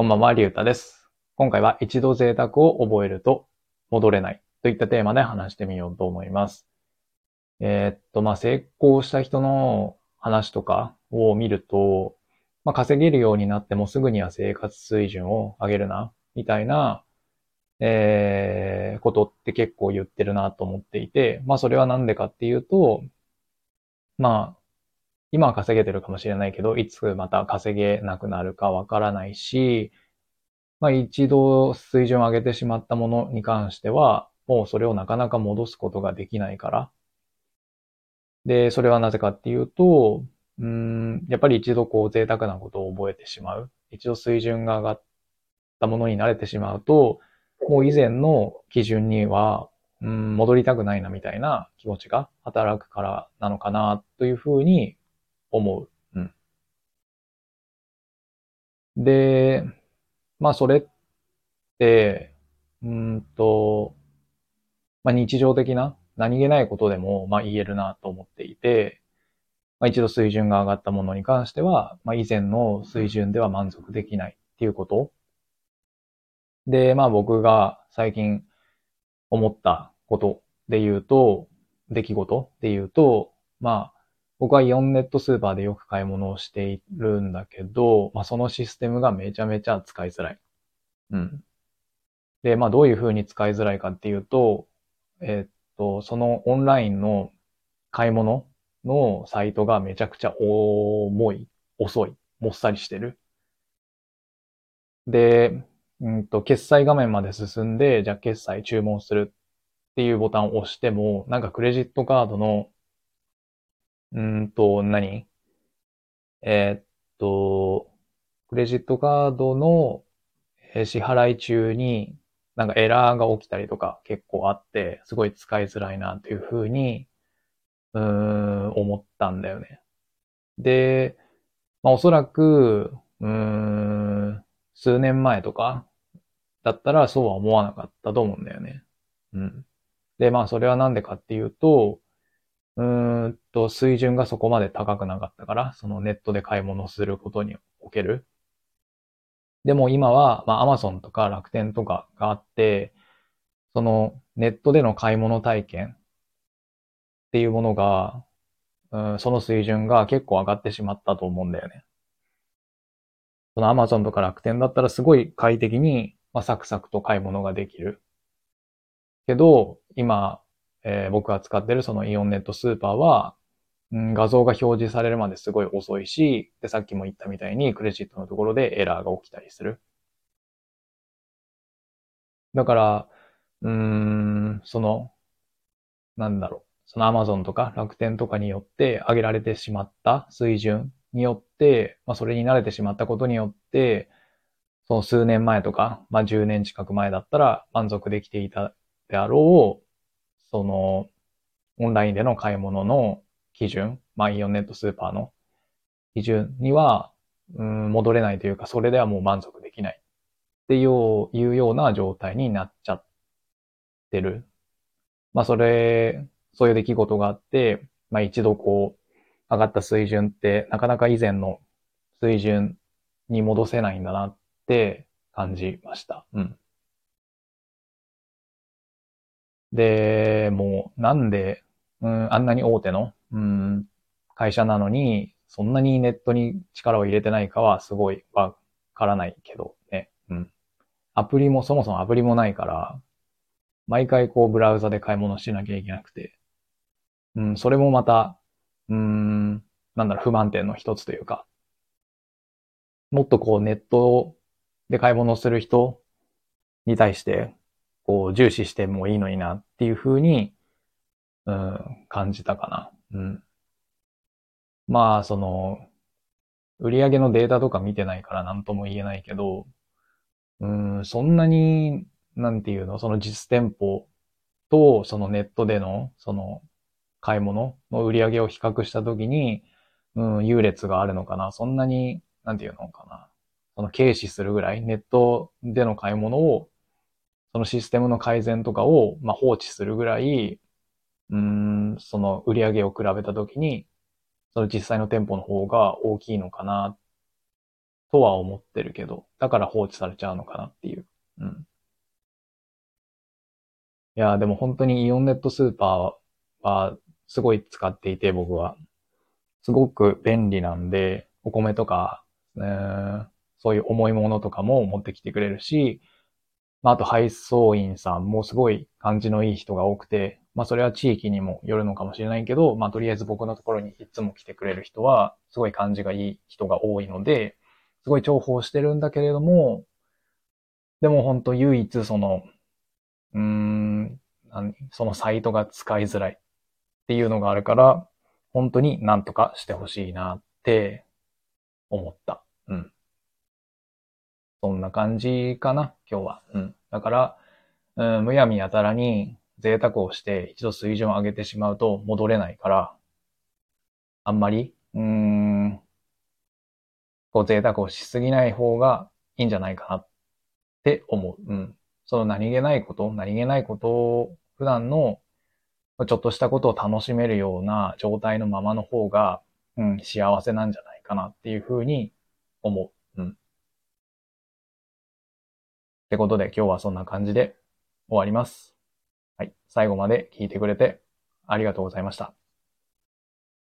こんばんは、りゅうたです。今回は一度贅沢を覚えると戻れないといったテーマで話してみようと思います。えーっと、まあ、成功した人の話とかを見ると、まあ、稼げるようになってもすぐには生活水準を上げるな、みたいな、えー、ことって結構言ってるなと思っていて、まあ、それはなんでかっていうと、まあ、今は稼げてるかもしれないけど、いつまた稼げなくなるかわからないし、まあ一度水準を上げてしまったものに関しては、もうそれをなかなか戻すことができないから。で、それはなぜかっていうと、うん、やっぱり一度こう贅沢なことを覚えてしまう。一度水準が上がったものに慣れてしまうと、もう以前の基準には、うん、戻りたくないなみたいな気持ちが働くからなのかなというふうに思う。うん。で、まあそれって、うーんと、まあ日常的な何気ないことでもまあ言えるなと思っていて、まあ一度水準が上がったものに関しては、まあ以前の水準では満足できないっていうこと。で、まあ僕が最近思ったことで言うと、出来事で言うと、まあ僕はイオンネットスーパーでよく買い物をしているんだけど、まあそのシステムがめちゃめちゃ使いづらい。うん。で、まあどういう風に使いづらいかっていうと、えっと、そのオンラインの買い物のサイトがめちゃくちゃ重い、遅い、もっさりしてる。で、うんと、決済画面まで進んで、じゃあ決済注文するっていうボタンを押しても、なんかクレジットカードのうんと、何？えーっと、クレジットカードのえ支払い中になんかエラーが起きたりとか結構あって、すごい使いづらいなというふうに、うーん、思ったんだよね。で、まあおそらく、うーん、数年前とかだったらそうは思わなかったと思うんだよね。うん。で、まあそれはなんでかっていうと、うーんと、水準がそこまで高くなかったから、そのネットで買い物することにおける。でも今は、まあ、アマゾンとか楽天とかがあって、そのネットでの買い物体験っていうものが、うん、その水準が結構上がってしまったと思うんだよね。そのアマゾンとか楽天だったらすごい快適に、まあ、サクサクと買い物ができる。けど、今、えー僕が使ってるそのイオンネットスーパーは、うん、画像が表示されるまですごい遅いし、で、さっきも言ったみたいにクレジットのところでエラーが起きたりする。だから、うーん、その、なんだろう、その Amazon とか楽天とかによって上げられてしまった水準によって、まあそれに慣れてしまったことによって、その数年前とか、まあ10年近く前だったら満足できていたであろう、その、オンラインでの買い物の基準、まあイオンネットスーパーの基準には、うん、戻れないというか、それではもう満足できないっていういうような状態になっちゃってる。まあそれ、そういう出来事があって、まあ一度こう、上がった水準ってなかなか以前の水準に戻せないんだなって感じました。うん。で、もうなんで、うん、あんなに大手の、うん、会社なのに、そんなにネットに力を入れてないかはすごいわからないけどね。うん。アプリもそもそもアプリもないから、毎回こうブラウザで買い物しなきゃいけなくて、うん、それもまた、うん、なんだろう、不満点の一つというか、もっとこうネットで買い物する人に対して、こう重視してもいいのになっていうふうに、うん、感じたかな。うん。まあ、その、売上のデータとか見てないから何とも言えないけど、うん、そんなに、なんていうの、その実店舗とそのネットでの、その、買い物の売り上げを比較したときに、うん、優劣があるのかな。そんなに、なんていうのかな。その軽視するぐらい、ネットでの買い物を、そのシステムの改善とかを、まあ、放置するぐらい、うん、その売り上げを比べたときに、その実際の店舗の方が大きいのかなとは思ってるけど、だから放置されちゃうのかなっていう。うん。いや、でも本当にイオンネットスーパーはすごい使っていて、僕は。すごく便利なんで、お米とか、ね、そういう重いものとかも持ってきてくれるし、まあ、あと配送員さんもすごい感じのいい人が多くて、まあそれは地域にもよるのかもしれないけど、まあとりあえず僕のところにいつも来てくれる人は、すごい感じがいい人が多いので、すごい重宝してるんだけれども、でも本当唯一その、うーん、そのサイトが使いづらいっていうのがあるから、本当になんとかしてほしいなって思った。うん。そんな感じかな、今日は。うん。だから、うん、むやみやたらに贅沢をして一度水準を上げてしまうと戻れないから、あんまり、うーん、こう贅沢をしすぎない方がいいんじゃないかなって思う。うん。その何気ないこと、何気ないことを普段のちょっとしたことを楽しめるような状態のままの方が、うん、幸せなんじゃないかなっていうふうに思う。うん。ってことで今日はそんな感じで終わります。はい。最後まで聞いてくれてありがとうございました。